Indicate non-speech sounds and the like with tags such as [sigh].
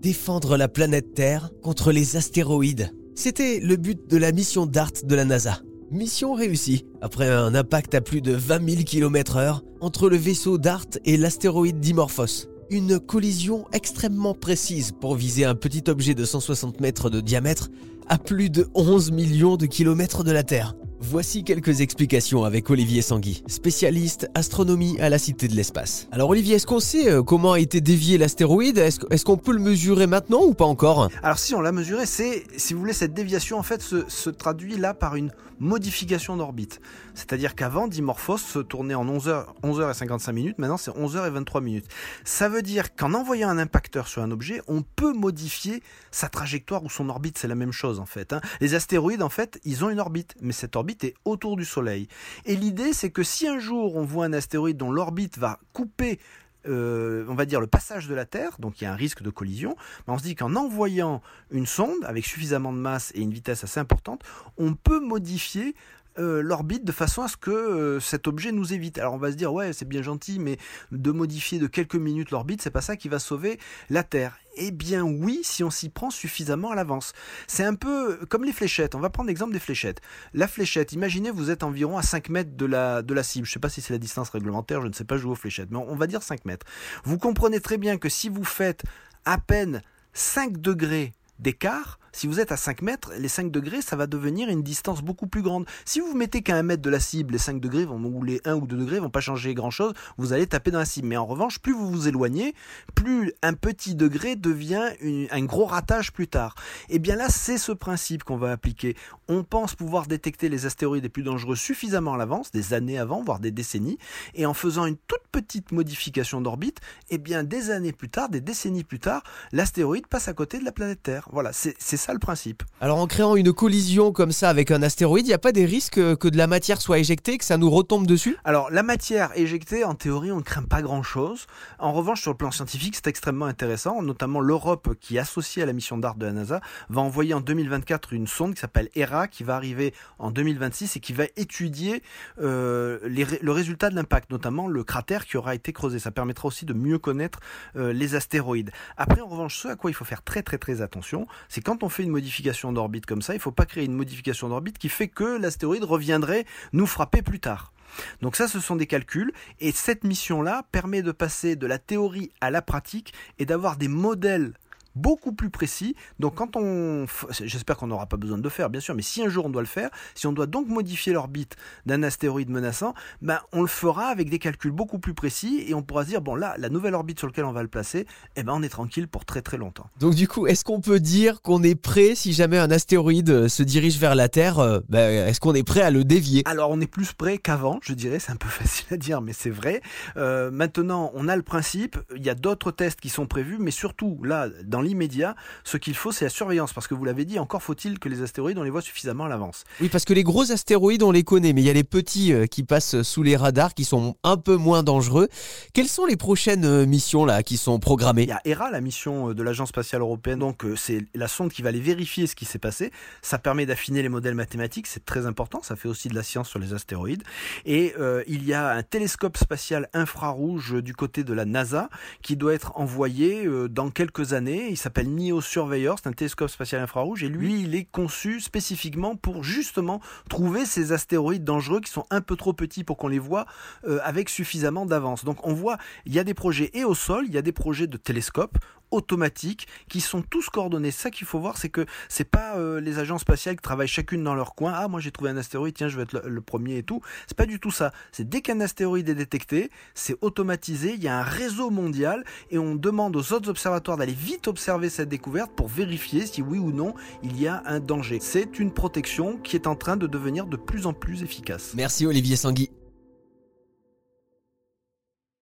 défendre la planète Terre contre les astéroïdes. C'était le but de la mission DART de la NASA. Mission réussie, après un impact à plus de 20 000 km/h entre le vaisseau DART et l'astéroïde Dimorphos. Une collision extrêmement précise pour viser un petit objet de 160 mètres de diamètre à plus de 11 millions de kilomètres de la Terre. Voici quelques explications avec Olivier Sangui, spécialiste astronomie à la Cité de l'Espace. Alors Olivier, est-ce qu'on sait euh, comment a été dévié l'astéroïde? Est-ce qu'on peut le mesurer maintenant ou pas encore? Alors si on l'a mesuré, c'est, si vous voulez, cette déviation en fait se, se traduit là par une modification d'orbite. C'est-à-dire qu'avant, Dimorphos se tournait en 11h, 11h et 55 minutes, maintenant c'est 11h et 23 minutes. Ça veut dire qu'en envoyant un impacteur sur un objet, on peut modifier sa trajectoire ou son orbite, c'est la même chose en fait. Hein. Les astéroïdes en fait, ils ont une orbite, mais cette orbite est autour du Soleil. Et l'idée, c'est que si un jour on voit un astéroïde dont l'orbite va couper euh, on va dire le passage de la Terre, donc il y a un risque de collision, mais on se dit qu'en envoyant une sonde avec suffisamment de masse et une vitesse assez importante, on peut modifier euh, l'orbite de façon à ce que euh, cet objet nous évite. Alors on va se dire ouais c'est bien gentil mais de modifier de quelques minutes l'orbite c'est pas ça qui va sauver la Terre. Eh bien oui, si on s'y prend suffisamment à l'avance. C'est un peu comme les fléchettes. On va prendre l'exemple des fléchettes. La fléchette, imaginez vous êtes environ à 5 mètres de la, de la cible. Je ne sais pas si c'est la distance réglementaire, je ne sais pas jouer aux fléchettes, mais on va dire 5 mètres. Vous comprenez très bien que si vous faites à peine 5 degrés d'écart, si vous êtes à 5 mètres, les 5 degrés, ça va devenir une distance beaucoup plus grande. Si vous vous mettez qu'à 1 mètre de la cible, les 5 degrés vont, ou les 1 ou 2 degrés vont pas changer grand chose, vous allez taper dans la cible. Mais en revanche, plus vous vous éloignez, plus un petit degré devient un gros ratage plus tard. Et eh bien là, c'est ce principe qu'on va appliquer. On pense pouvoir détecter les astéroïdes les plus dangereux suffisamment à l'avance, des années avant, voire des décennies, et en faisant une toute petite modification d'orbite, et eh bien des années plus tard, des décennies plus tard, l'astéroïde passe à côté de la planète Terre. Voilà, c'est ça le principe. Alors en créant une collision comme ça avec un astéroïde, il n'y a pas des risques que de la matière soit éjectée, que ça nous retombe dessus? Alors la matière éjectée, en théorie, on ne craint pas grand-chose. En revanche, sur le plan scientifique, c'est extrêmement intéressant. Notamment l'Europe, qui est associée à la mission DART de la NASA, va envoyer en 2024 une sonde qui s'appelle ERA, qui va arriver en 2026 et qui va étudier euh, le résultat de l'impact, notamment le cratère qui aura été creusé. Ça permettra aussi de mieux connaître euh, les astéroïdes. Après, en revanche, ce à quoi il faut faire très très très attention, c'est quand on fait une modification d'orbite comme ça, il ne faut pas créer une modification d'orbite qui fait que l'astéroïde reviendrait nous frapper plus tard. Donc ça, ce sont des calculs, et cette mission-là permet de passer de la théorie à la pratique et d'avoir des modèles beaucoup plus précis. Donc quand on, j'espère qu'on n'aura pas besoin de le faire, bien sûr, mais si un jour on doit le faire, si on doit donc modifier l'orbite d'un astéroïde menaçant, ben on le fera avec des calculs beaucoup plus précis et on pourra se dire bon là, la nouvelle orbite sur laquelle on va le placer, eh ben on est tranquille pour très très longtemps. Donc du coup, est-ce qu'on peut dire qu'on est prêt si jamais un astéroïde euh, se dirige vers la Terre euh, ben, Est-ce qu'on est prêt à le dévier? Alors on est plus prêt qu'avant, je dirais. C'est un peu [laughs] facile à dire, mais c'est vrai. Euh, maintenant, on a le principe. Il y a d'autres tests qui sont prévus, mais surtout là, dans l'immédiat, ce qu'il faut, c'est la surveillance. Parce que vous l'avez dit, encore faut-il que les astéroïdes, on les voit suffisamment à l'avance. Oui, parce que les gros astéroïdes, on les connaît, mais il y a les petits euh, qui passent sous les radars, qui sont un peu moins dangereux. Quelles sont les prochaines euh, missions là qui sont programmées? Il y a ERA, la mission euh, de l'Agence spatiale européenne. Donc, c'est la sonde qui va aller vérifier ce qui s'est passé. Ça permet d'affiner les modèles mathématiques. C'est très important. Ça fait aussi de la science sur les astéroïdes. Et il y a un télescope spatial infrarouge du côté de la NASA qui doit être envoyé dans quelques années. Il s'appelle NIO Surveyor, c'est un télescope spatial infrarouge, et lui, il est conçu spécifiquement pour justement trouver ces astéroïdes dangereux qui sont un peu trop petits pour qu'on les voit euh, avec suffisamment d'avance. Donc on voit, il y a des projets et au sol, il y a des projets de télescope automatiques qui sont tous coordonnés. Ça qu'il faut voir, c'est que c'est pas euh, les agences spatiales qui travaillent chacune dans leur coin. Ah, moi j'ai trouvé un astéroïde, tiens, je vais être le, premier et tout. C'est pas du tout ça. C'est dès qu'un astéroïde est détecté, c'est automatisé. Il y a un réseau mondial et on demande aux autres observatoires d'aller vite observer cette découverte pour vérifier si oui ou non il y a un danger. C'est une protection qui est en train de devenir de plus en plus efficace. Merci Olivier Sangui.